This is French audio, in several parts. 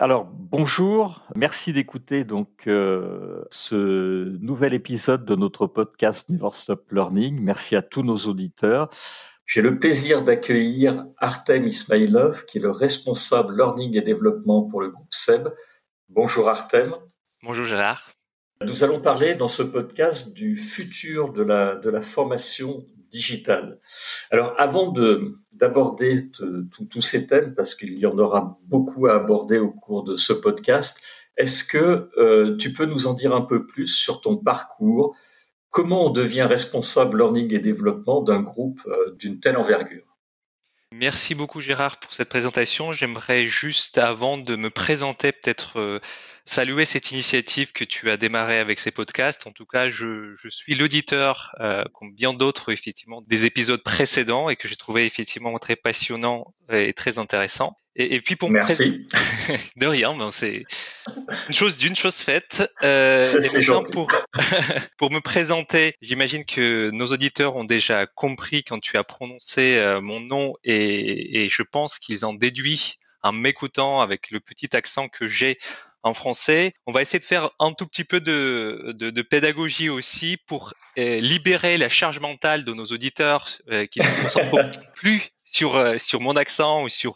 Alors bonjour, merci d'écouter donc euh, ce nouvel épisode de notre podcast Never Stop Learning. Merci à tous nos auditeurs. J'ai le plaisir d'accueillir Artem Ismailov, qui est le responsable learning et développement pour le groupe SEB. Bonjour Artem. Bonjour Gérard. Nous allons parler dans ce podcast du futur de la, de la formation digitale. Alors avant de d'aborder tous ces thèmes, parce qu'il y en aura beaucoup à aborder au cours de ce podcast, est-ce que euh, tu peux nous en dire un peu plus sur ton parcours? Comment on devient responsable learning et développement d'un groupe euh, d'une telle envergure? Merci beaucoup Gérard pour cette présentation. J'aimerais juste avant de me présenter peut-être euh, saluer cette initiative que tu as démarrée avec ces podcasts. En tout cas, je, je suis l'auditeur, euh, comme bien d'autres effectivement, des épisodes précédents et que j'ai trouvé effectivement très passionnant et très intéressant. Et, et puis pour Merci. de rien, ben c'est une chose d'une chose faite. Euh, et pour pour me présenter, j'imagine que nos auditeurs ont déjà compris quand tu as prononcé euh, mon nom et, et je pense qu'ils en déduit en m'écoutant avec le petit accent que j'ai en français. On va essayer de faire un tout petit peu de, de, de pédagogie aussi pour euh, libérer la charge mentale de nos auditeurs euh, qui ne se concentrent plus sur, euh, sur mon accent ou sur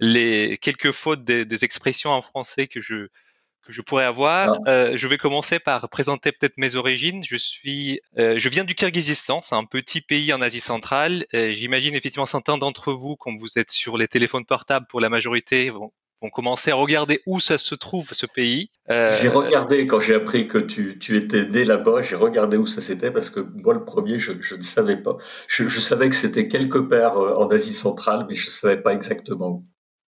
les quelques fautes des, des, expressions en français que je que je pourrais avoir. Ah. Euh, je vais commencer par présenter peut-être mes origines. Je suis, euh, je viens du Kirghizistan, c'est un petit pays en Asie centrale. J'imagine effectivement certains d'entre vous, quand vous êtes sur les téléphones portables, pour la majorité, vont, vont commencer à regarder où ça se trouve ce pays. Euh, j'ai regardé quand j'ai appris que tu, tu étais né là-bas, j'ai regardé où ça c'était parce que moi le premier je, je ne savais pas. Je, je savais que c'était quelque part euh, en Asie centrale, mais je ne savais pas exactement où.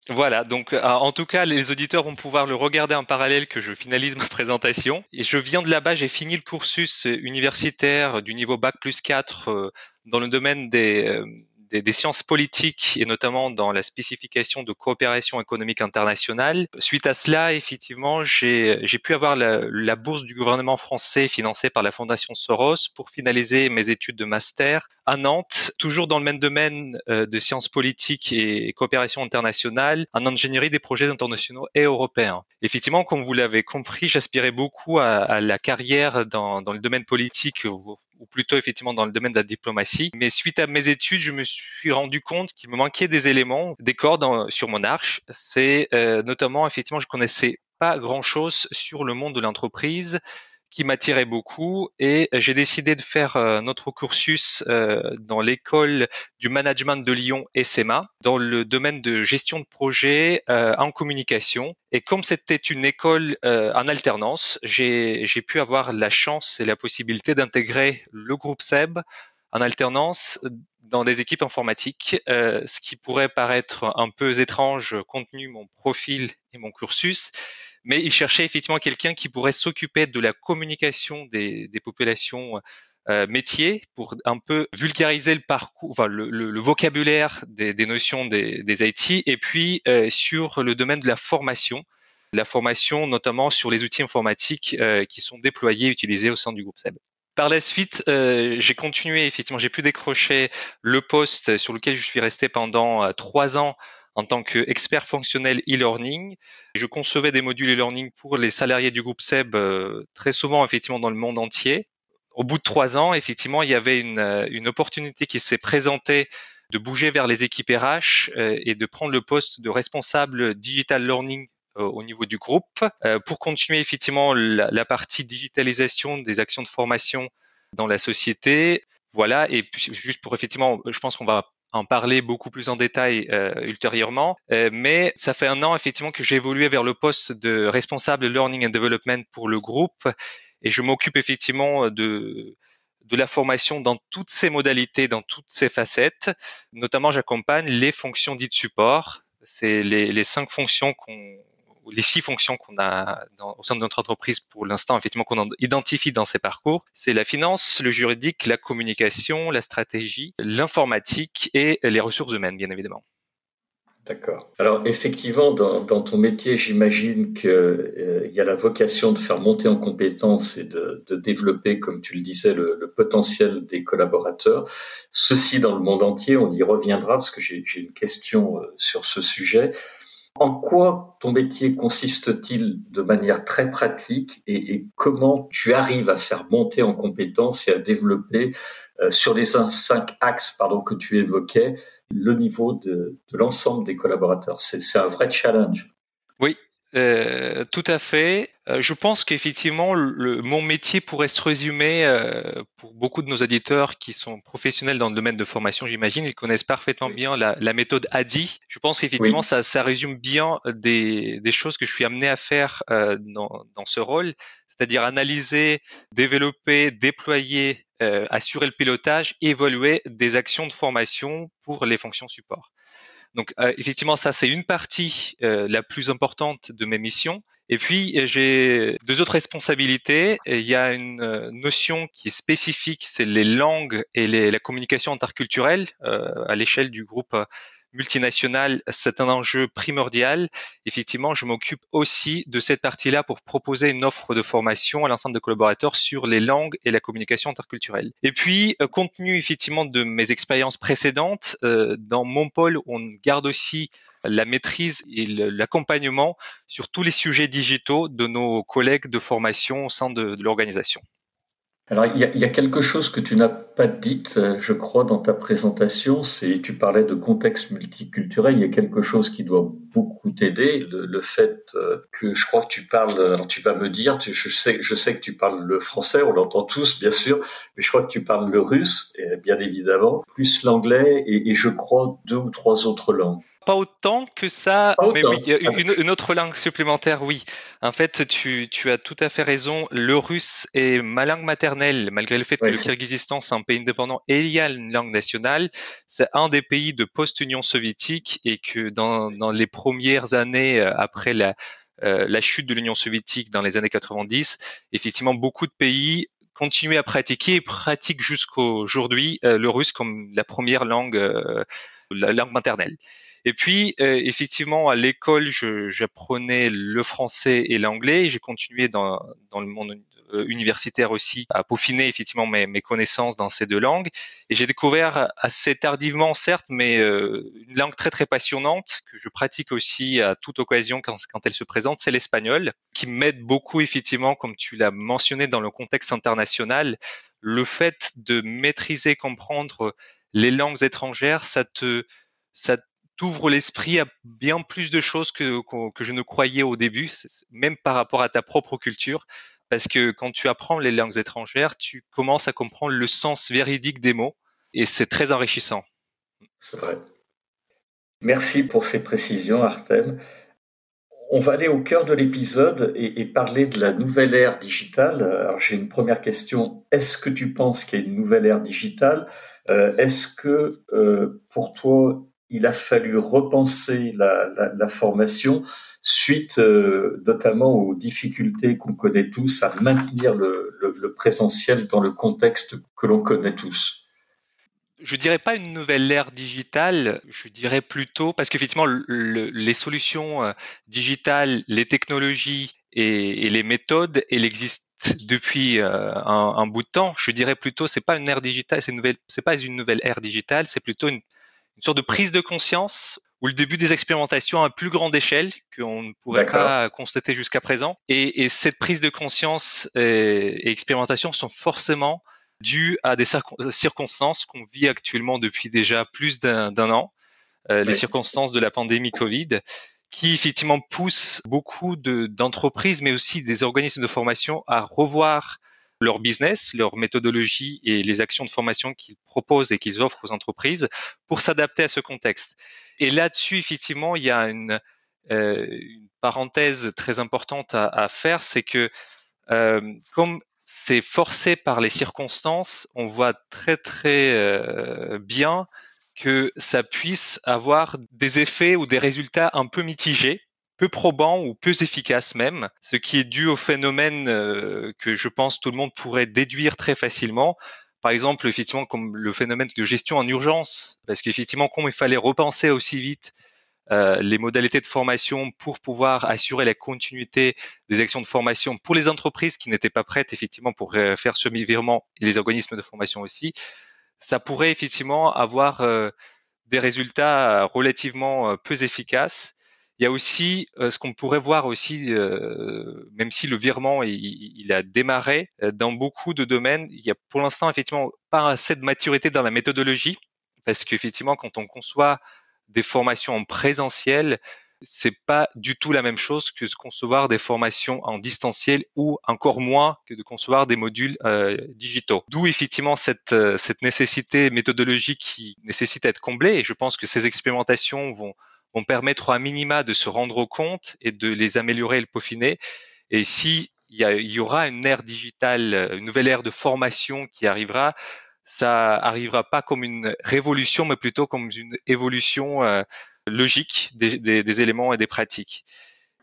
Voilà, donc euh, en tout cas, les auditeurs vont pouvoir le regarder en parallèle que je finalise ma présentation. Et je viens de là-bas, j'ai fini le cursus universitaire du niveau Bac plus 4 dans le domaine des, des, sciences politiques et notamment dans la spécification de coopération économique internationale. Suite à cela, effectivement, j'ai pu avoir la, bourse du gouvernement français financée par la Fondation Soros pour finaliser mes études de master à Nantes, toujours dans le même domaine euh, de sciences politiques et coopération internationale, en ingénierie des projets internationaux et européens. Effectivement, comme vous l'avez compris, j'aspirais beaucoup à, la carrière dans, le domaine politique ou plutôt effectivement dans le domaine de la diplomatie. Mais suite à mes études, je me suis suis rendu compte qu'il me manquait des éléments, des cordes sur mon arche. C'est euh, notamment, effectivement, je connaissais pas grand-chose sur le monde de l'entreprise qui m'attirait beaucoup et j'ai décidé de faire euh, notre cursus euh, dans l'école du management de Lyon SMA dans le domaine de gestion de projet en communication. Et comme c'était une école en alternance, j'ai pu avoir la chance et la possibilité d'intégrer le groupe SEB en alternance dans des équipes informatiques, euh, ce qui pourrait paraître un peu étrange compte tenu mon profil et mon cursus, mais il cherchait effectivement quelqu'un qui pourrait s'occuper de la communication des, des populations euh, métiers pour un peu vulgariser le parcours, enfin, le, le, le vocabulaire des, des, notions des, des IT, et puis euh, sur le domaine de la formation, la formation notamment sur les outils informatiques euh, qui sont déployés et utilisés au sein du groupe SEB. Par la suite, euh, j'ai continué, effectivement, j'ai pu décrocher le poste sur lequel je suis resté pendant euh, trois ans en tant qu'expert fonctionnel e-learning. Je concevais des modules e-learning pour les salariés du groupe SEB euh, très souvent, effectivement, dans le monde entier. Au bout de trois ans, effectivement, il y avait une, euh, une opportunité qui s'est présentée de bouger vers les équipes RH euh, et de prendre le poste de responsable digital learning au niveau du groupe euh, pour continuer effectivement la, la, partie digitalisation des actions de formation dans la société. Voilà, et puis, juste pour effectivement, je pense qu'on va en parler beaucoup plus en détail euh, ultérieurement. Euh, mais ça fait un an effectivement que j'ai évolué vers le poste de responsable learning and development pour le groupe et je m'occupe effectivement de de la formation dans toutes ses modalités, dans toutes ses facettes. Notamment, j'accompagne les fonctions dites support. C'est les, les cinq fonctions qu'on les six fonctions qu'on a au sein de notre entreprise pour l'instant, effectivement, qu'on identifie dans ces parcours, c'est la finance, le juridique, la communication, la stratégie, l'informatique et les ressources humaines, bien évidemment. D'accord. Alors effectivement, dans, ton métier, j'imagine qu'il euh, y a la vocation de faire monter en compétences et de, développer, comme tu le disais, le, potentiel des collaborateurs. Ceci dans le monde entier, on y reviendra parce que j'ai une question euh, sur ce sujet. En quoi ton métier consiste-t-il de manière très pratique et, comment tu arrives à faire monter en compétences et à développer euh, sur les cinq axes que tu évoquais le niveau de, de l'ensemble des collaborateurs? C'est un vrai challenge. Oui, euh, tout à fait. Euh, je pense qu'effectivement, mon métier pourrait se résumer euh, pour beaucoup de nos auditeurs qui sont professionnels dans le domaine de formation, j'imagine, ils connaissent parfaitement bien la, la méthode ADI. Je pense qu'effectivement, ça, ça, résume bien des, des, choses que je suis amené à faire euh, dans, dans, ce rôle, c'est-à-dire analyser, développer, déployer, assurer le pilotage, évoluer des actions de formation pour les fonctions support. Donc euh, effectivement, ça c'est une partie euh, la plus importante de mes missions. Et puis euh, j'ai deux autres responsabilités. Il y a une notion qui est spécifique, c'est les langues et les, la communication interculturelle à l'échelle du groupe multinationale, c'est un enjeu primordial. Effectivement, je m'occupe aussi de cette partie-là pour proposer une offre de formation à l'ensemble des collaborateurs sur les langues et la communication interculturelle. Et puis, euh, compte tenu effectivement de mes expériences précédentes, euh, dans mon pôle, on garde aussi la maîtrise et l'accompagnement sur tous les sujets digitaux de nos collègues de formation au sein de l'organisation. Alors, il y, a, quelque chose que tu n'as pas dit, euh, je crois, dans ta présentation, c'est tu parlais de contexte multiculturel. Il y a quelque chose qui doit beaucoup t'aider, le, fait euh, que je crois que tu parles. Tu vas me dire, je sais, je sais que tu parles le français, on l'entend tous, bien sûr, mais je crois que tu parles le russe, bien évidemment, plus l'anglais et, et je crois deux ou trois autres langues. Pas autant que ça, mais oui, une, une, autre langue supplémentaire, oui. En fait, tu, tu, as tout à fait raison. Le russe est ma langue maternelle, malgré le fait que le Kyrgyzstan, c'est un pays indépendant et il y a une langue nationale. C'est un des pays de post-Union soviétique et que dans, dans les premières années euh, après la, euh, la chute de l'Union soviétique dans les années 90, effectivement, beaucoup de pays continuaient à pratiquer et pratiquent jusqu'aujourd'hui euh, le russe comme la première langue, la langue maternelle. Et puis, euh, effectivement, à l'école, j'apprenais le français et l'anglais. J'ai continué dans, dans le monde euh, universitaire aussi à peaufiner effectivement mes, mes, connaissances dans ces deux langues. Et j'ai découvert assez tardivement, certes, mais euh, une langue très très passionnante que je pratique aussi à toute occasion quand, quand elle se présente, c'est l'espagnol, qui m'aide beaucoup effectivement, comme tu l'as mentionné dans le contexte international. Le fait de maîtriser, comprendre les langues étrangères, ça te ça t'ouvre l'esprit à bien plus de choses que, je ne croyais au début, même par rapport à ta propre culture. Parce que quand tu apprends les langues étrangères, tu commences à comprendre le sens véridique des mots et c'est très enrichissant. C'est vrai. Merci pour ces précisions, Artem. On va aller au cœur de l'épisode et, parler de la nouvelle ère digitale. Alors j'ai une première question. Est-ce que tu penses qu'il y a une nouvelle ère digitale? Euh, Est-ce que euh, pour toi, il a fallu repenser la, formation suite euh, notamment aux difficultés qu'on connaît tous à maintenir le, présentiel dans le contexte que l'on connaît tous. Je dirais pas une nouvelle ère digitale, je dirais plutôt parce qu'effectivement les solutions euh, digitales, les technologies et, les méthodes, elles existent depuis euh, un, bout de temps. Je dirais plutôt c'est pas une ère digitale, c'est nouvelle, pas une nouvelle ère digitale, c'est plutôt une une sorte de prise de conscience ou le début des expérimentations à plus grande échelle qu'on ne pourrait pas constater jusqu'à présent. Et, cette prise de conscience et, expérimentation sont forcément dues à des circonstances qu'on vit actuellement depuis déjà plus d'un an, euh, les circonstances de la pandémie Covid, qui effectivement poussent beaucoup d'entreprises, mais aussi des organismes de formation à revoir leur business, leur méthodologie et les actions de formation qu'ils proposent et qu'ils offrent aux entreprises pour s'adapter à ce contexte. Et là-dessus, effectivement, il y a une, euh, une parenthèse très importante à, à faire, c'est que euh, comme c'est forcé par les circonstances, on voit très très euh, bien que ça puisse avoir des effets ou des résultats un peu mitigés peu probants ou peu efficaces même, ce qui est dû au phénomène euh, que je pense tout le monde pourrait déduire très facilement. Par exemple, effectivement, comme le phénomène de gestion en urgence, parce qu'effectivement, comme il fallait repenser aussi vite euh, les modalités de formation pour pouvoir assurer la continuité des actions de formation pour les entreprises qui n'étaient pas prêtes effectivement pour euh, faire ce virement et les organismes de formation aussi, ça pourrait effectivement avoir des résultats relativement peu efficaces. Il y a aussi ce qu'on pourrait voir aussi, même si le virement il, a démarré dans beaucoup de domaines, il y a pour l'instant effectivement pas assez de maturité dans la méthodologie, parce qu'effectivement quand on conçoit des formations en présentiel, c'est pas du tout la même chose que de concevoir des formations en distanciel ou encore moins que de concevoir des modules euh, digitaux. D'où effectivement cette, euh, cette nécessité méthodologique qui nécessite d'être comblée et je pense que ces expérimentations vont, vont permettre à minima de se rendre compte et de les améliorer et le peaufiner. Et si il y, aura une ère digitale, une nouvelle ère de formation qui arrivera, ça arrivera pas comme une révolution, mais plutôt comme une évolution euh, logique des, éléments et des pratiques.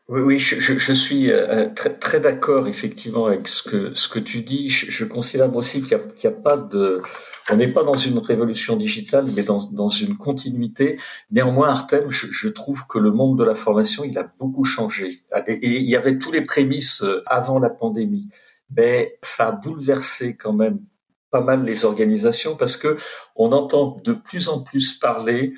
Oui, oui, je, je, suis euh, très, très d'accord effectivement avec ce que ce que tu dis. Je, je considère aussi qu'il n'y a, a, pas de, on n'est pas dans une révolution digitale, mais dans, dans une continuité. Néanmoins, Artem, je, trouve que le monde de la formation, il a beaucoup changé. Et, et il y avait tous les prémices euh, avant la pandémie, mais ça a bouleversé quand même pas mal les organisations parce que on entend de plus en plus parler.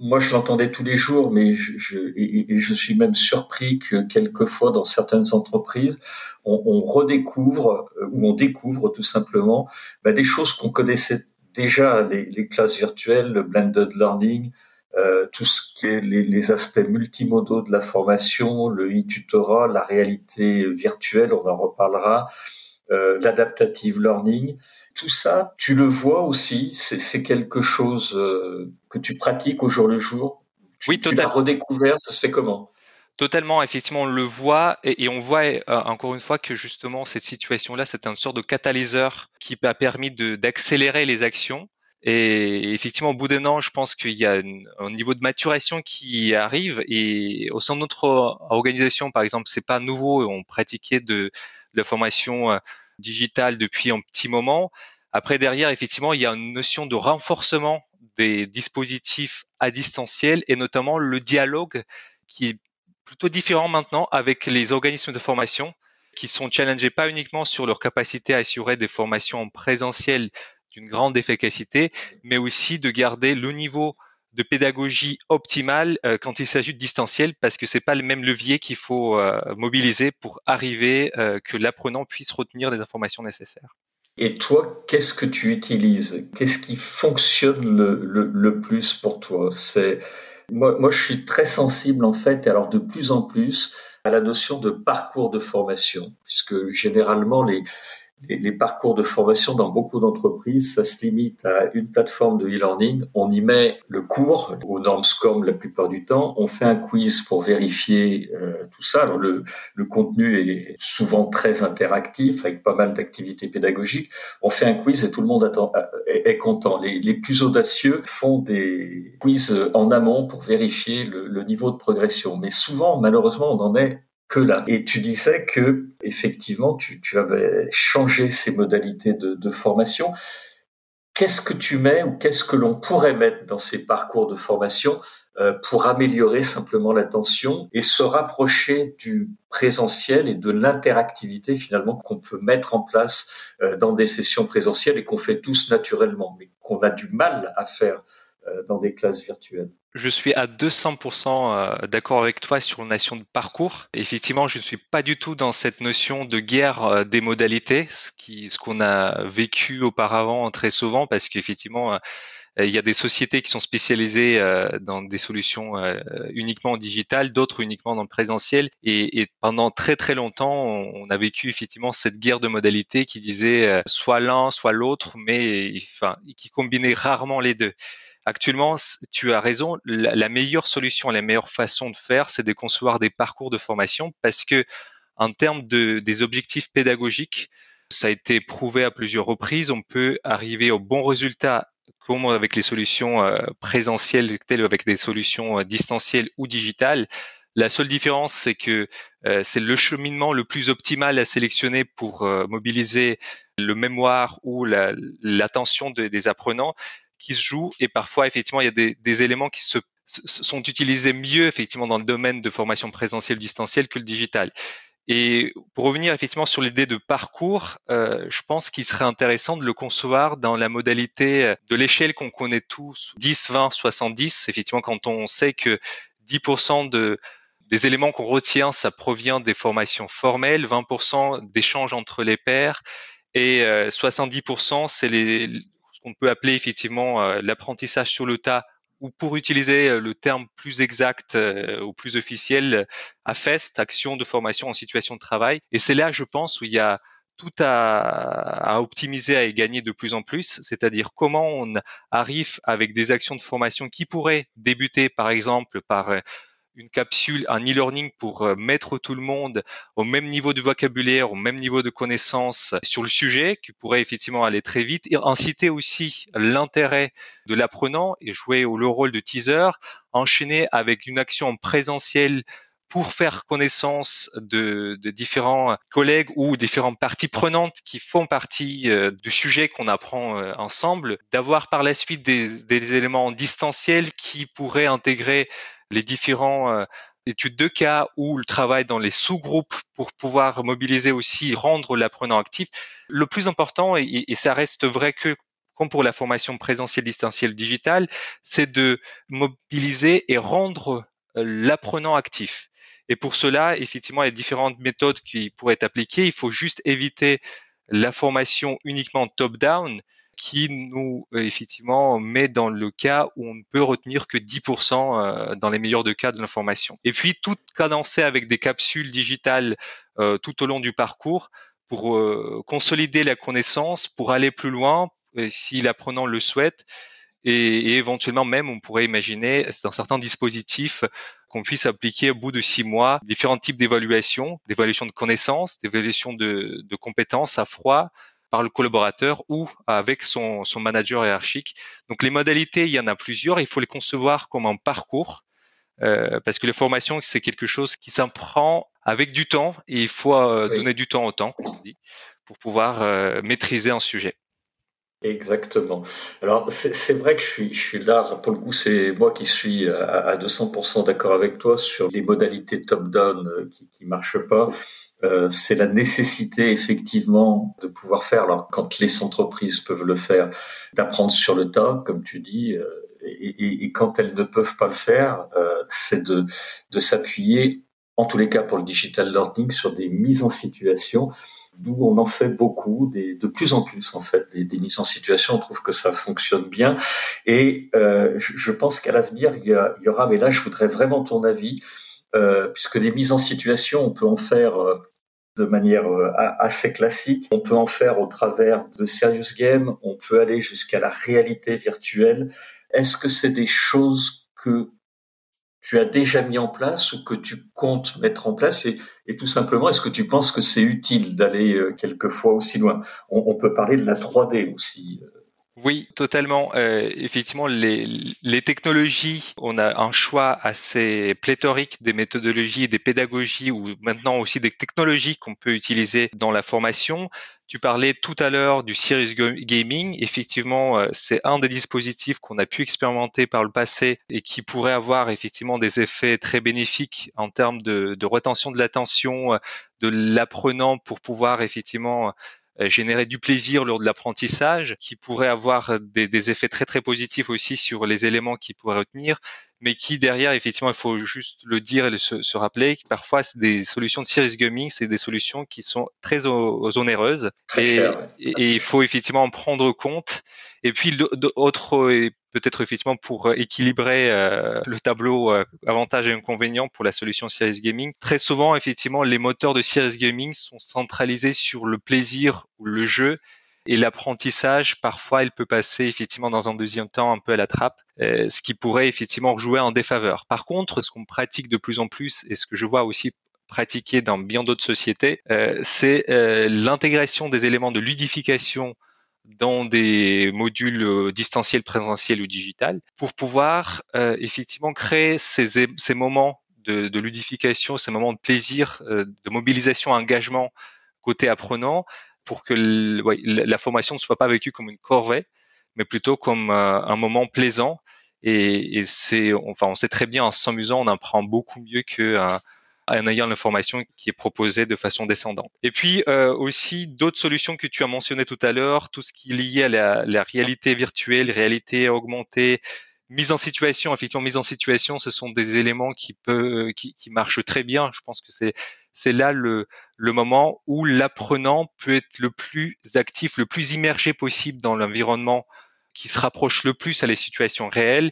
Moi, je l'entendais tous les jours, mais je, je, et, je suis même surpris que quelquefois, dans certaines entreprises, on, on redécouvre euh, ou on découvre tout simplement bah, des choses qu'on connaissait déjà, les, les, classes virtuelles, le blended learning, euh, tout ce qui est les, les, aspects multimodaux de la formation, le e-tutorat, la réalité virtuelle, on en reparlera, euh, l'adaptative learning. Tout ça, tu le vois aussi, c'est quelque chose euh, que tu pratiques au jour le jour? oui, totalement. Tu redécouvert, ça se fait comment? Totalement, effectivement, on le voit et, on voit euh, encore une fois que justement cette situation-là, c'est une sorte de catalyseur qui a permis d'accélérer les actions. Et effectivement, au bout d'un an, je pense qu'il y a un niveau de maturation qui arrive. Et au sein de notre organisation, par exemple, c'est pas nouveau. On pratiquait de, la formation euh, digitale depuis un petit moment. Après, derrière, effectivement, il y a une notion de renforcement des dispositifs à distanciel et notamment le dialogue qui est plutôt différent maintenant avec les organismes de formation qui sont challengés pas uniquement sur leur capacité à assurer des formations en présentiel d'une grande efficacité, mais aussi de garder le niveau de pédagogie optimale euh, quand il s'agit de distanciel parce que c'est pas le même levier qu'il faut euh, mobiliser pour arriver euh, que l'apprenant puisse retenir des informations nécessaires. Et toi, qu'est-ce que tu utilises? Qu'est-ce qui fonctionne le, le, plus pour toi? C'est moi, moi, je suis très sensible en fait, alors de plus en plus à la notion de parcours de formation, puisque généralement les les, parcours de formation dans beaucoup d'entreprises, ça se limite à une plateforme de e-learning. On y met le cours aux normes SCORM la plupart du temps. On fait un quiz pour vérifier euh, tout ça. Le, contenu est souvent très interactif avec pas mal d'activités pédagogiques. On fait un quiz et tout le monde euh, est, content. Les, les, plus audacieux font des quiz en amont pour vérifier le, le niveau de progression. Mais souvent, malheureusement, on en est Et tu disais que effectivement, tu, avais changé ces modalités de, de formation. Qu'est-ce que tu mets ou qu'est-ce que l'on pourrait mettre dans ces parcours de formation euh, pour améliorer simplement l'attention et se rapprocher du présentiel et de l'interactivité finalement qu'on peut mettre en place euh, dans des sessions présentielles et qu'on fait tous naturellement, mais qu'on a du mal à faire euh, dans des classes virtuelles? Je suis à 200% euh, d'accord avec toi sur la notion de parcours. Effectivement, je ne suis pas du tout dans cette notion de guerre euh, des modalités, ce qui, ce qu'on a vécu auparavant très souvent, parce qu'effectivement, il y a des sociétés qui sont spécialisées dans des solutions uniquement digitales, d'autres uniquement dans le présentiel. Et, et, pendant très très longtemps, on a vécu effectivement cette guerre de modalités qui disait soit l'un, soit l'autre, mais enfin, qui combinait rarement les deux. Actuellement, tu as raison, la, meilleure solution, la meilleure façon de faire, c'est de concevoir des parcours de formation parce que en termes de, des objectifs pédagogiques, ça a été prouvé à plusieurs reprises, on peut arriver au bon résultat comme avec les solutions euh, présentielles telles avec des solutions euh, distancielles ou digitales. La seule différence, c'est que euh, c'est le cheminement le plus optimal à sélectionner pour euh, mobiliser le mémoire ou l'attention des apprenants qui se joue. Et parfois, effectivement, il y a des, éléments qui se sont utilisés mieux effectivement dans le domaine de formation présentielle distancielle que le digital. Et pour revenir effectivement sur l'idée de parcours, euh, je pense qu'il serait intéressant de le concevoir dans la modalité de l'échelle qu'on connaît tous, 10, 20, 70. Effectivement, quand on sait que 10% de, des éléments qu'on retient, ça provient des formations formelles, 20% d'échanges entre les pairs et 70% euh, c'est les, qu'on peut appeler effectivement euh, l'apprentissage sur le tas ou pour utiliser euh, le terme plus exact euh, ou plus officiel, AFEST, action de formation en situation de travail. Et c'est là, je pense, où il y a tout à, optimiser, à gagner de plus en plus, c'est-à-dire comment on arrive avec des actions de formation qui pourraient débuter, par exemple, par une capsule, un e-learning pour euh, mettre tout le monde au même niveau de vocabulaire, au même niveau de connaissance sur le sujet, qui pourrait effectivement aller très vite, et inciter aussi l'intérêt de l'apprenant et jouer le rôle de teaser, enchaîner avec une action en présentiel pour faire connaissance de, de, différents collègues ou différentes parties prenantes qui font partie euh, du sujet qu'on apprend euh, ensemble, d'avoir par la suite des, des éléments distanciels qui pourraient intégrer les différents euh, études de cas ou le travail dans les sous-groupes pour pouvoir mobiliser aussi, rendre l'apprenant actif. Le plus important, et, ça reste vrai que comme pour la formation présentielle, distancielle, digitale, c'est de mobiliser et rendre euh, l'apprenant actif. Et pour cela, effectivement, il y a différentes méthodes qui pourraient être appliquées. Il faut juste éviter la formation uniquement top-down qui nous euh, effectivement met dans le cas où on ne peut retenir que 10% euh, dans les meilleurs de cas de l'information. Et puis tout cadencer avec des capsules digitales euh, tout au long du parcours pour consolider la connaissance, pour aller plus loin si l'apprenant le souhaite. Et, éventuellement même, on pourrait imaginer dans certains dispositifs qu'on puisse appliquer au bout de six mois différents types d'évaluations, d'évaluation de connaissances, d'évaluation de compétences à froid, par le collaborateur ou avec son, son manager hiérarchique. Donc les modalités, il y en a plusieurs. Il faut les concevoir comme un parcours euh, parce que les formations, c'est quelque chose qui s'apprend avec du temps et il faut euh, donner du temps au temps, pour pouvoir euh, maîtriser un sujet. Exactement. Alors c'est vrai que je suis, je suis là, pour le coup c'est moi qui suis à, 200% d'accord avec toi sur les modalités top-down qui ne marchent pas. Euh, c'est la nécessité effectivement de pouvoir faire, alors quand les entreprises peuvent le faire, d'apprendre sur le tas, comme tu dis, euh, et, et, quand elles ne peuvent pas le faire, euh, c'est de, de s'appuyer, en tous les cas pour le digital learning, sur des mises en situation d'où on en fait beaucoup, des, de plus en plus en fait, des, des, mises en situation. On trouve que ça fonctionne bien, et euh, je, je, pense qu'à l'avenir il il y, aura. Mais là, je voudrais vraiment ton avis, puisque des mises en situation, on peut en faire de manière euh, assez classique. On peut en faire au travers de serious games, on peut aller jusqu'à la réalité virtuelle. Est-ce que c'est des choses que tu as déjà mis en place ou que tu comptes mettre en place? Et, tout simplement, est-ce que tu penses que c'est utile d'aller euh, quelquefois aussi loin? On, on, peut parler de la 3D aussi. Euh, oui, totalement. Euh, effectivement, les, les, technologies, on a un choix assez pléthorique des méthodologies, des pédagogies ou maintenant aussi des technologies qu'on peut utiliser dans la formation. Tu parlais tout à l'heure du Serious Gaming. Effectivement, euh, c'est un des dispositifs qu'on a pu expérimenter par le passé et qui pourrait avoir effectivement des effets très bénéfiques en termes de, de retention de l'attention de l'apprenant pour pouvoir effectivement euh, générer du plaisir lors de l'apprentissage, qui pourrait avoir des, des, effets très très positifs aussi sur les éléments qu'il pourrait retenir, mais qui derrière, effectivement, il faut juste le dire et se, se rappeler, que parfois c'est des solutions de serious gaming, c'est des solutions qui sont très onéreuses et, et, il faut effectivement en prendre compte. Et puis d'autres peut-être effectivement pour euh, équilibrer euh, le tableau euh, avantages et inconvénients pour la solution Serious Gaming. Très souvent, effectivement, les moteurs de Serious Gaming sont centralisés sur le plaisir ou le jeu. Et l'apprentissage, parfois, il peut passer effectivement dans un deuxième temps un peu à la trappe, ce qui pourrait effectivement jouer en défaveur. Par contre, ce qu'on pratique de plus en plus et ce que je vois aussi pratiquer dans bien d'autres sociétés, c'est l'intégration des éléments de ludification dans des modules euh, distanciels, présentiels ou digital, pour pouvoir euh, effectivement créer ces, ces moments de, ludification, ces moments de plaisir, euh, de mobilisation, engagement côté apprenant, pour que la formation ne soit pas vécue comme une corvée, mais plutôt comme euh, un moment plaisant. Et, c'est, enfin, on sait très bien en s'amusant, on apprend beaucoup mieux que en ayant l'information qui est proposée de façon descendante. Et puis euh, aussi d'autres solutions que tu as mentionnées tout à l'heure, tout ce qui est lié à la, la réalité virtuelle, réalité augmentée, mise en situation. Effectivement, mise en situation, ce sont des éléments qui peut, qui, qui marchent très bien. Je pense que c'est c'est là le, le moment où l'apprenant peut être le plus actif, le plus immergé possible dans l'environnement qui se rapproche le plus à les situations réelles,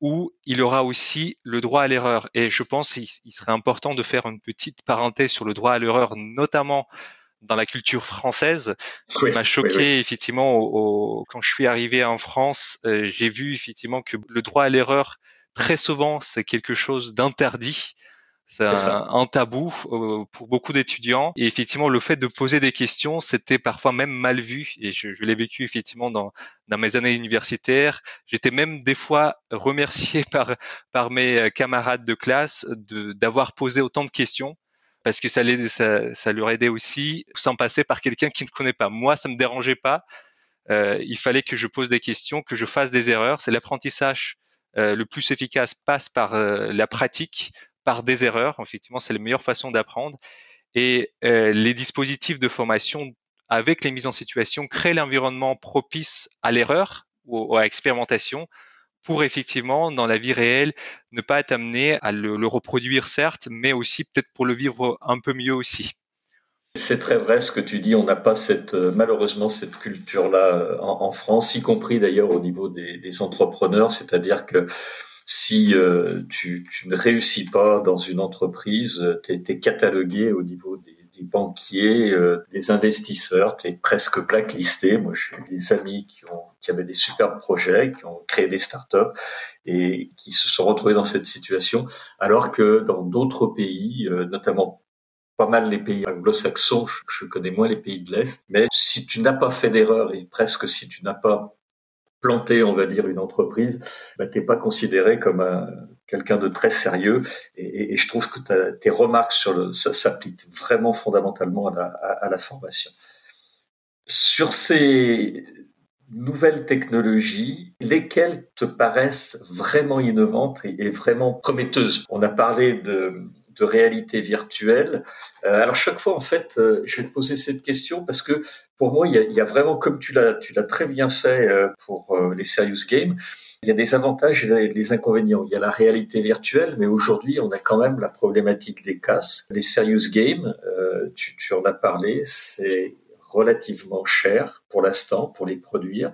où il aura aussi le droit à l'erreur. Et je pense qu'il serait important de faire une petite parenthèse sur le droit à l'erreur, notamment dans la culture française. Ce qui m'a choqué effectivement au, quand je suis arrivé en France, euh, j'ai vu effectivement que le droit à l'erreur très souvent c'est quelque chose d'interdit c'est un, tabou euh, pour beaucoup d'étudiants. Et effectivement, le fait de poser des questions, c'était parfois même mal vu. Et je, je l'ai vécu effectivement dans, dans mes années universitaires. J'étais même des fois remercié par, par mes euh, camarades de classe d'avoir posé autant de questions parce que ça, ça, ça leur aidait aussi sans passer par quelqu'un qui ne connaît pas. Moi, ça me dérangeait pas. Euh, il fallait que je pose des questions, que je fasse des erreurs. C'est l'apprentissage euh, le plus efficace passe par euh, la pratique par des erreurs. Effectivement, c'est la meilleure façon d'apprendre. Et euh, les dispositifs de formation avec les mises en situation créent l'environnement propice à l'erreur ou à l'expérimentation pour effectivement, dans la vie réelle, ne pas être amené à le, reproduire, certes, mais aussi peut-être pour le vivre un peu mieux aussi. C'est très vrai ce que tu dis. On n'a pas cette, euh, malheureusement cette culture-là euh, en, France, y compris d'ailleurs au niveau des entrepreneurs. C'est-à-dire que si euh, tu, tu, ne réussis pas dans une entreprise, tu es, catalogué au niveau des, des banquiers, euh, des investisseurs, tu es presque blacklisté. Moi, j'ai des amis qui, ont, qui avaient des super projets, qui ont créé des startups et qui se sont retrouvés dans cette situation, alors que dans d'autres pays, euh, notamment pas mal les pays anglo-saxons, je, connais moins les pays de l'Est, mais si tu n'as pas fait d'erreur et presque si tu n'as pas planter, on va dire, une entreprise, bah, t'es pas considéré comme un, quelqu'un de très sérieux. Et, je trouve que tes remarques sur le, ça s'appliquent vraiment fondamentalement à la, formation. Sur ces nouvelles technologies, lesquelles te paraissent vraiment innovantes et, vraiment prometteuses? On a parlé de de réalité virtuelle. Euh, alors chaque fois, en fait, euh, je vais te poser cette question parce que pour moi, il y a, il y a vraiment, comme tu l'as, tu l'as très bien fait euh, pour les serious games, il y a des avantages et des inconvénients. Il y a la réalité virtuelle, mais aujourd'hui, on a quand même la problématique des casques. Les serious games, tu, tu en as parlé, c'est relativement cher pour l'instant pour les produire.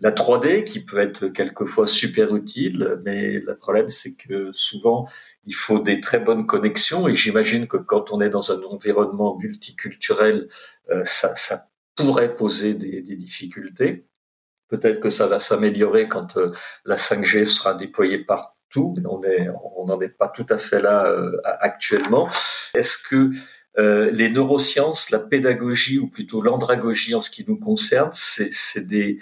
La 3D qui peut être quelquefois super utile, mais le problème c'est que souvent il faut des très bonnes connexions et j'imagine que quand on est dans un environnement multiculturel, euh, ça, ça, pourrait poser des, des difficultés. Peut-être que ça va s'améliorer quand euh, la 5G sera déployée partout. On est, on n'en est pas tout à fait là euh, actuellement. Est-ce que les neurosciences, la pédagogie ou plutôt l'andragogie en ce qui nous concerne, c'est des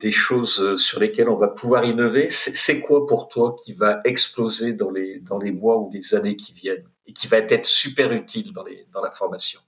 des choses euh, sur lesquelles on va pouvoir innover? C'est quoi pour toi qui va exploser dans les, dans les mois ou les années qui viennent et qui va être super utile dans, les, dans la formation?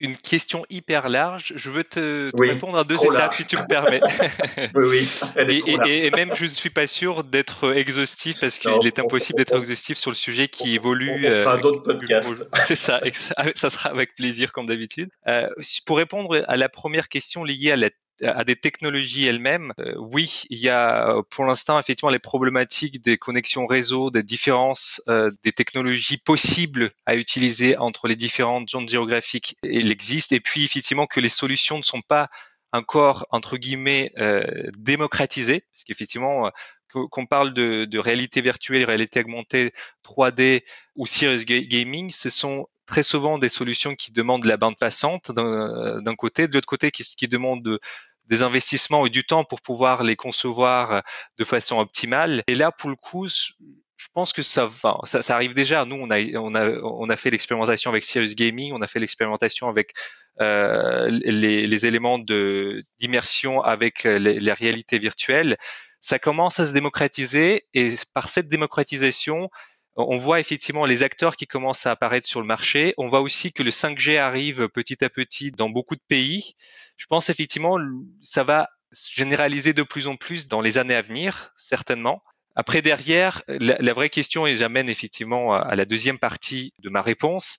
Une question hyper large. Je veux te, répondre à deux étapes si tu me permets. oui, oui. et, même, je ne suis pas sûr d'être exhaustif parce qu'il est impossible d'être exhaustif sur le sujet qui évolue. On, fera euh, d'autres podcasts. C'est ça, ça sera avec plaisir comme d'habitude. Euh, pour répondre à la première question liée à la à des technologies elles-mêmes, euh, oui, il y a pour l'instant effectivement les problématiques des connexions réseau, des différences euh, des technologies possibles à utiliser entre les différentes zones géographiques. Il existe et puis effectivement que les solutions ne sont pas encore entre guillemets euh, démocratisées, parce qu'effectivement qu'on parle de, de, réalité virtuelle, réalité augmentée, 3D ou serious gaming, ce sont très souvent des solutions qui demandent la bande passante d'un côté, de l'autre côté qui, qui demandent des investissements et du temps pour pouvoir les concevoir de façon optimale. Et là, pour le coup, je pense que ça va, ça, arrive déjà. Nous, on a, fait l'expérimentation avec Serious Gaming, on a fait l'expérimentation avec euh, les, éléments d'immersion avec les, les réalités virtuelles. Ça commence à se démocratiser et par cette démocratisation, on voit effectivement les acteurs qui commencent à apparaître sur le marché. On voit aussi que le 5G arrive petit à petit dans beaucoup de pays. Je pense effectivement ça va généraliser de plus en plus dans les années à venir, certainement. Après, derrière, la, vraie question, et j'amène effectivement à la deuxième partie de ma réponse,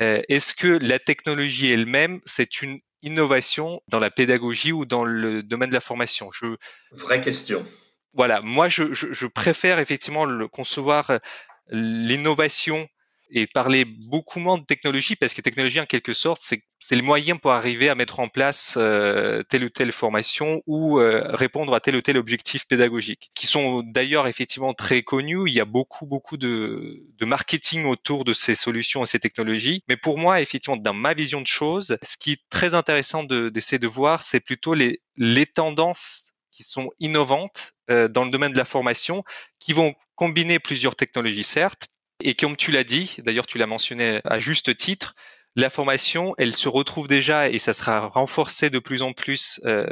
euh, est-ce que la technologie elle-même, c'est une innovation dans la pédagogie ou dans le domaine de la formation? Je... Vraie question. Voilà, moi je, je, je préfère effectivement le concevoir l'innovation et parler beaucoup moins de technologie parce que technologie en quelque sorte c'est le moyen pour arriver à mettre en place euh, telle ou telle formation ou euh, répondre à tel ou tel objectif pédagogique qui sont d'ailleurs effectivement très connus. Il y a beaucoup beaucoup de, de marketing autour de ces solutions et ces technologies. Mais pour moi effectivement dans ma vision de choses ce qui est très intéressant d'essayer de, voir c'est plutôt les les tendances qui sont innovantes euh, dans le domaine de la formation, qui vont combiner plusieurs technologies, certes, et comme tu l'as dit, d'ailleurs tu l'as mentionné à juste titre, la formation, elle se retrouve déjà, et ça sera renforcé de plus en plus euh,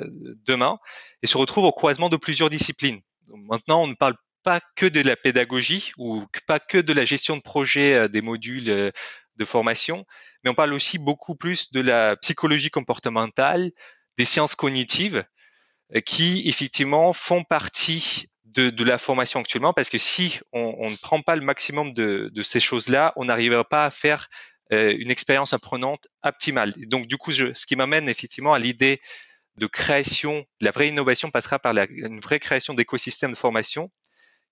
demain, et se retrouve au croisement de plusieurs disciplines. maintenant, on ne parle pas que de la pédagogie ou pas que de la gestion de projet euh, des modules euh, de formation, mais on parle aussi beaucoup plus de la psychologie comportementale, des sciences cognitives, qui effectivement font partie de, la formation actuellement, parce que si on, ne prend pas le maximum de, ces choses-là, on n'arrivera pas à faire euh, une expérience apprenante optimale. donc du coup, ce qui m'amène effectivement à l'idée de création, la vraie innovation passera par une vraie création d'écosystèmes de formation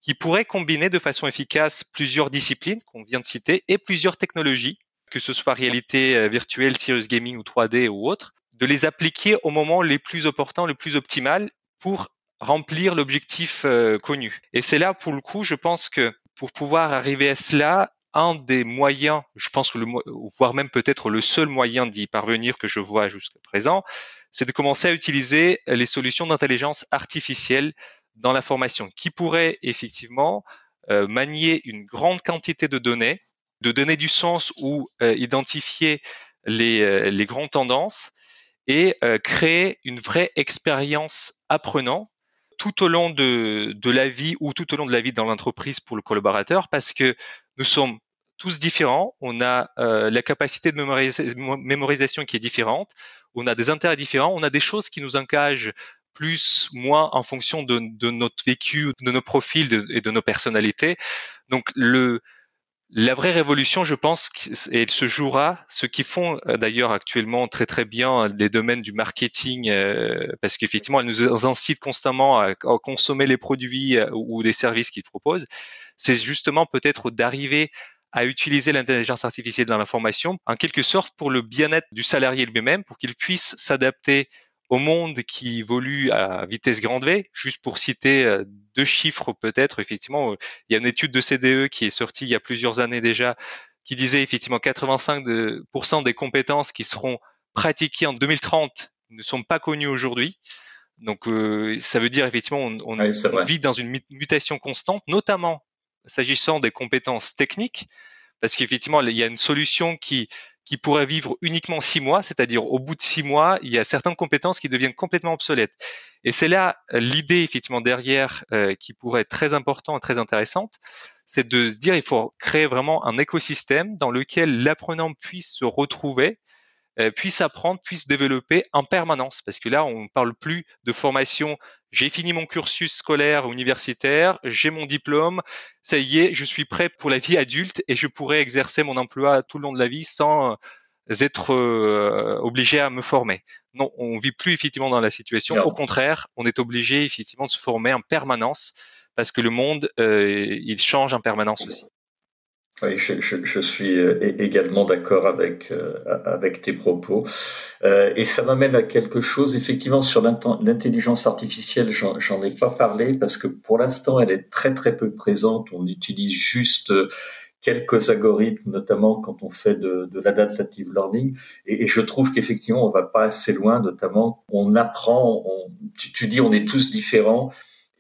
qui pourrait combiner de façon efficace plusieurs disciplines qu'on vient de citer et plusieurs technologies, que ce soit réalité euh, virtuelle, serious gaming ou 3D ou autre, de les appliquer au moment les plus opportuns, le plus optimal pour remplir l'objectif euh, connu. Et c'est là, pour le coup, je pense que pour pouvoir arriver à cela, un des moyens, je pense que voire même peut-être le seul moyen d'y parvenir que je vois jusqu'à présent, c'est de commencer à utiliser les solutions d'intelligence artificielle dans la formation, qui pourraient effectivement euh, manier une grande quantité de données, de donner du sens ou euh, identifier les, les grandes tendances et créer une vraie expérience apprenant tout au long de, de, la vie ou tout au long de la vie dans l'entreprise pour le collaborateur parce que nous sommes tous différents, on a euh, la capacité de mémorisation qui est différente, on a des intérêts différents, on a des choses qui nous engagent plus, moins en fonction de, de notre vécu, de nos profils et de nos personnalités. Donc le, la vraie révolution, je pense, elle se jouera. Ce qui font euh, d'ailleurs actuellement très très bien les domaines du marketing, euh, parce qu'effectivement, elles nous incitent constamment à, consommer les produits euh, ou les services qu'ils proposent. C'est justement peut-être d'arriver à utiliser l'intelligence artificielle dans l'information, en quelque sorte pour le bien-être du salarié lui-même, pour qu'il puisse s'adapter au monde qui évolue à vitesse grande V. Juste pour citer euh, deux chiffres peut-être, effectivement, il y a une étude de CDE qui est sortie il y a plusieurs années déjà, qui disait effectivement 85% des compétences qui seront pratiquées en 2030 ne sont pas connues aujourd'hui. Donc euh, ça veut dire effectivement on, on vit dans une mutation constante, notamment s'agissant des compétences techniques, parce qu'effectivement il y a une solution qui qui pourrait vivre uniquement six mois, c'est-à-dire au bout de six mois, il y a certaines compétences qui deviennent complètement obsolètes. Et c'est là euh, l'idée effectivement derrière euh, qui pourrait être très importante et très intéressante, c'est de se dire il faut créer vraiment un écosystème dans lequel l'apprenant puisse se retrouver puisse apprendre, puisse développer en permanence. Parce que là, on ne parle plus de formation. J'ai fini mon cursus scolaire universitaire, j'ai mon diplôme, ça y est, je suis prêt pour la vie adulte et je pourrais exercer mon emploi tout le long de la vie sans être euh, obligé à me former. Non, on vit plus effectivement dans la situation. Au contraire, on est obligé effectivement de se former en permanence parce que le monde, euh, il change en permanence aussi. Oui, je, je, je, suis euh, également d'accord avec euh, avec tes propos, euh, et ça m'amène à quelque chose. Effectivement, sur l'intelligence artificielle, j'en ai pas parlé parce que pour l'instant, elle est très très peu présente. On utilise juste quelques algorithmes, notamment quand on fait de, de l'adaptative learning. Et, et, je trouve qu'effectivement, on va pas assez loin. Notamment, on apprend. On, tu, tu dis, on est tous différents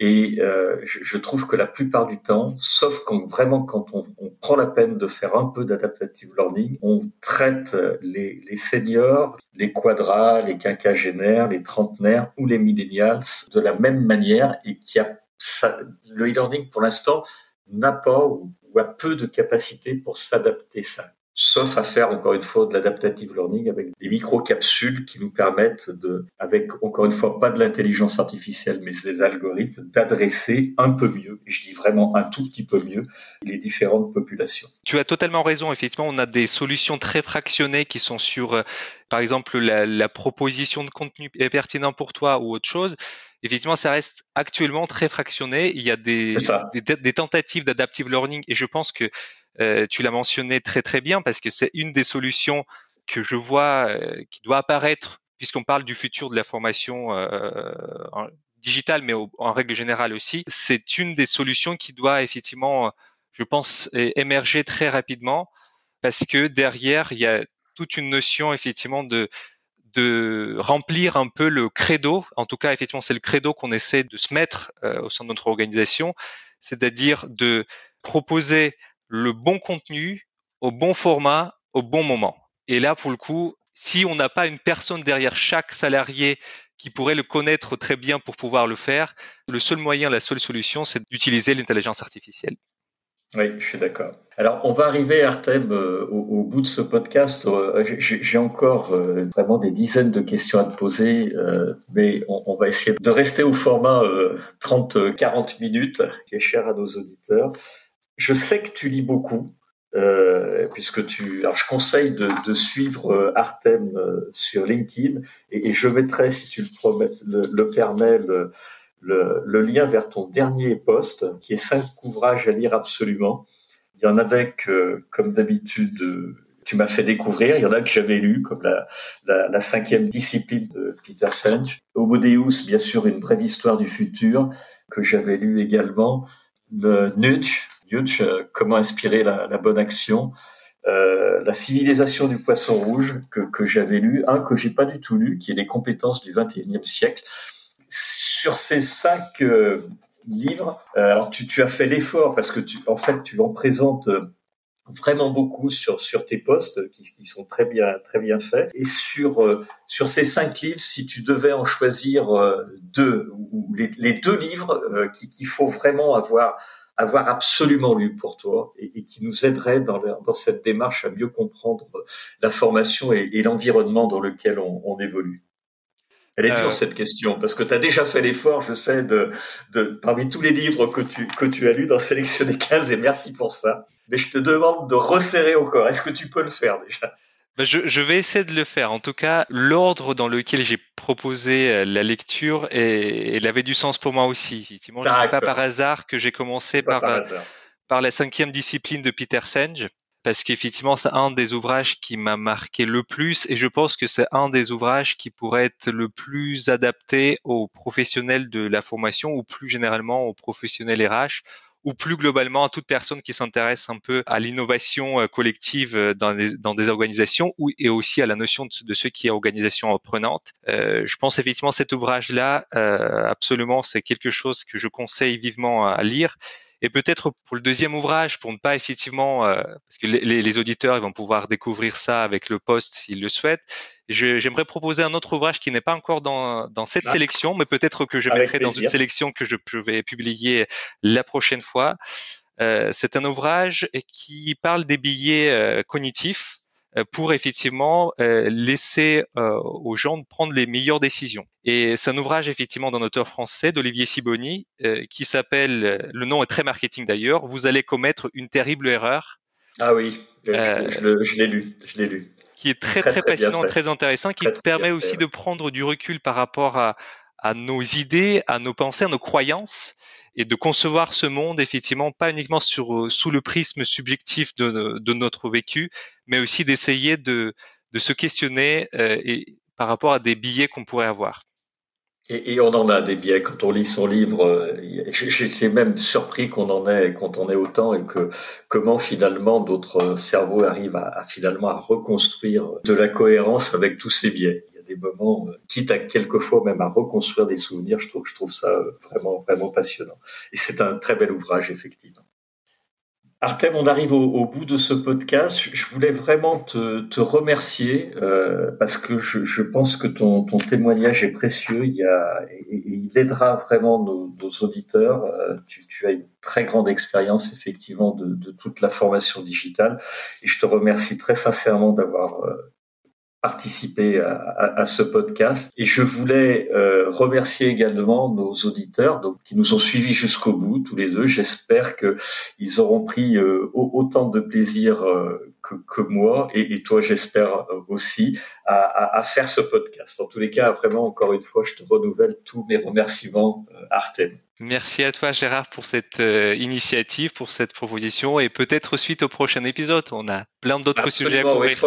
et euh, je, je, trouve que la plupart du temps, sauf quand vraiment quand on, on prend la peine de faire un peu d'adaptative learning, on traite les, les seniors, les quadras, les quinquagénaires, les trentenaires ou les millennials de la même manière et qui a ça, le e-learning pour l'instant n'a pas ou ou a peu de capacité pour s'adapter ça sauf à faire encore une fois de l'adaptative learning avec des micro-capsules qui nous permettent de, avec encore une fois pas de l'intelligence artificielle mais des algorithmes, d'adresser un peu mieux, et je dis vraiment un tout petit peu mieux, les différentes populations. Tu as totalement raison, effectivement, on a des solutions très fractionnées qui sont sur, euh, par exemple, la, la proposition de contenu pertinent pour toi ou autre chose effectivement, ça reste actuellement très fractionné. Il y a des, des, des, tentatives d'adaptive learning et je pense que euh, tu l'as mentionné très très bien parce que c'est une des solutions que je vois euh, qui doit apparaître puisqu'on parle du futur de la formation euh, digitale, mais en règle générale aussi. C'est une des solutions qui doit effectivement, je pense, émerger très rapidement parce que derrière, il y a toute une notion effectivement de de remplir un peu le credo, en tout cas effectivement c'est le credo qu'on essaie de se mettre au sein de notre organisation, c'est-à-dire de proposer le bon contenu au bon format au bon moment. Et là, pour le coup, si on n'a pas une personne derrière chaque salarié qui pourrait le connaître très bien pour pouvoir le faire, le seul moyen, la seule solution, c'est d'utiliser l'intelligence artificielle. Oui, je suis d'accord. Alors, on va arriver, Artem, euh, au, bout de ce podcast. Euh, j'ai encore euh, vraiment des dizaines de questions à te poser, mais on, on, va essayer de rester au format 30-40 minutes, qui est cher à nos auditeurs. Je sais que tu lis beaucoup, euh, puisque tu. Alors, je conseille de, suivre euh, Artem euh, sur LinkedIn et, je mettrai, si tu le, permets, le, lien vers ton dernier poste, qui est cinq ouvrages à lire absolument. Il y en avait que, comme d'habitude, tu m'as fait découvrir. Il y en a que j'avais lu, comme la, la, la, cinquième discipline de Peter Senge. Homo Deus, bien sûr, une brève histoire du futur, que j'avais lu également. Le Nudge, euh, comment inspirer la, bonne action. Euh, la civilisation du poisson rouge que, que j'avais lu, un que j'ai pas du tout lu, qui est les compétences du 21e siècle. Sur ces cinq euh, livres, alors tu, tu, as fait l'effort parce que tu, en fait, tu en présentes vraiment beaucoup sur sur tes posts qui, qui, sont très bien très bien faits et sur sur ces cinq livres si tu devais en choisir deux ou les, les deux livres qu'il faut vraiment avoir avoir absolument lu pour toi et, qui nous aiderait dans, dans, cette démarche à mieux comprendre la formation et, l'environnement dans lequel on, évolue Elle est dure euh. cette question parce que tu as déjà fait l'effort, je sais, de, de, parmi tous les livres que tu, que tu as lus, d'en sélectionner 15 et merci pour ça. Mais je te demande de resserrer encore. Est-ce que tu peux le faire déjà? Bah, je, je, vais essayer de le faire. En tout cas, l'ordre dans lequel j'ai proposé euh, la lecture, et, elle avait du sens pour moi aussi. Effectivement, n'est pas par hasard que j'ai commencé par, euh, par, la cinquième discipline de Peter Senge, parce qu'effectivement, c'est un des ouvrages qui m'a marqué le plus, et je pense que c'est un des ouvrages qui pourrait être le plus adapté aux professionnels de la formation, ou plus généralement aux professionnels RH, ou plus globalement à toute personne qui s'intéresse un peu à l'innovation euh, collective euh, dans des, dans des organisations ou, et aussi à la notion de, ce qui est organisation apprenante. Euh, je pense effectivement cet ouvrage-là, euh, absolument, c'est quelque chose que je conseille vivement à lire et peut-être pour le deuxième ouvrage, pour ne pas effectivement, euh, parce que les, les, auditeurs ils vont pouvoir découvrir ça avec le poste s'ils le souhaitent. J'aimerais proposer un autre ouvrage qui n'est pas encore dans, dans cette ah. sélection, mais peut-être que je mettrai dans une sélection que je, je, vais publier la prochaine fois. Euh, C'est un ouvrage qui parle des billets euh, cognitifs pour effectivement euh, laisser euh, aux gens de prendre les meilleures décisions. Et c'est un ouvrage effectivement d'un auteur français, d'Olivier Siboni, qui s'appelle, le nom est très marketing d'ailleurs, Vous allez commettre une terrible erreur. Ah oui, je, je l'ai lu, je l'ai lu. Qui est très très, passionnant, très intéressant, qui permet aussi de prendre du recul par rapport à, à nos idées, à nos pensées, à nos croyances et de concevoir ce monde effectivement pas uniquement sur, euh, sous le prisme subjectif de, notre vécu, mais aussi d'essayer de, se questionner euh, et, par rapport à des billets qu'on pourrait avoir. Et, on en a des billets quand on lit son livre. Euh, j'ai même surpris qu'on en ait, quand on ait autant, et que comment finalement d'autres cerveaux arrivent à, à, finalement à reconstruire de la cohérence avec tous ces biais des moments, euh, quitte à quelquefois même à reconstruire des souvenirs. Je trouve, ça euh, vraiment, vraiment passionnant. Et c'est un très bel ouvrage, effectivement. Artem, on arrive au, bout de ce podcast. Je voulais vraiment te, remercier euh, parce que je, pense que ton, témoignage est précieux. Il, a, il aidera vraiment nos, auditeurs. Tu, as une très grande expérience effectivement de, toute la formation digitale et je te remercie très sincèrement d'avoir participer à, ce podcast. Et je voulais euh, remercier également nos auditeurs donc, qui nous ont suivis jusqu'au bout, tous les deux. J'espère qu'ils auront pris euh, autant de plaisir euh, que, que, moi, et, et toi, j'espère aussi, à, à, faire ce podcast. En tous les cas, vraiment, encore une fois, je te renouvelle tous mes remerciements, Artem. Merci à toi Gérard pour cette initiative, pour cette proposition et peut-être suite au prochain épisode. On a plein d'autres sujets à couvrir.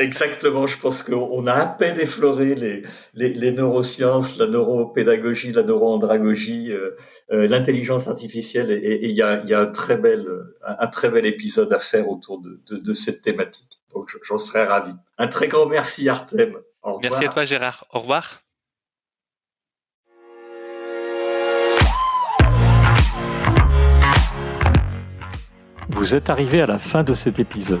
Exactement, je pense qu'on a à peine effleuré les, les, les, neurosciences, la neuropédagogie, la neuroandragogie, euh, euh, l'intelligence artificielle, et il y a, y a un, très bel, un, très bel épisode à faire autour de, de, de cette thématique. Donc j'en serais ravi. Un très grand merci Artem. Merci à toi Gérard. Au revoir. Vous êtes arrivé à la fin de cet épisode.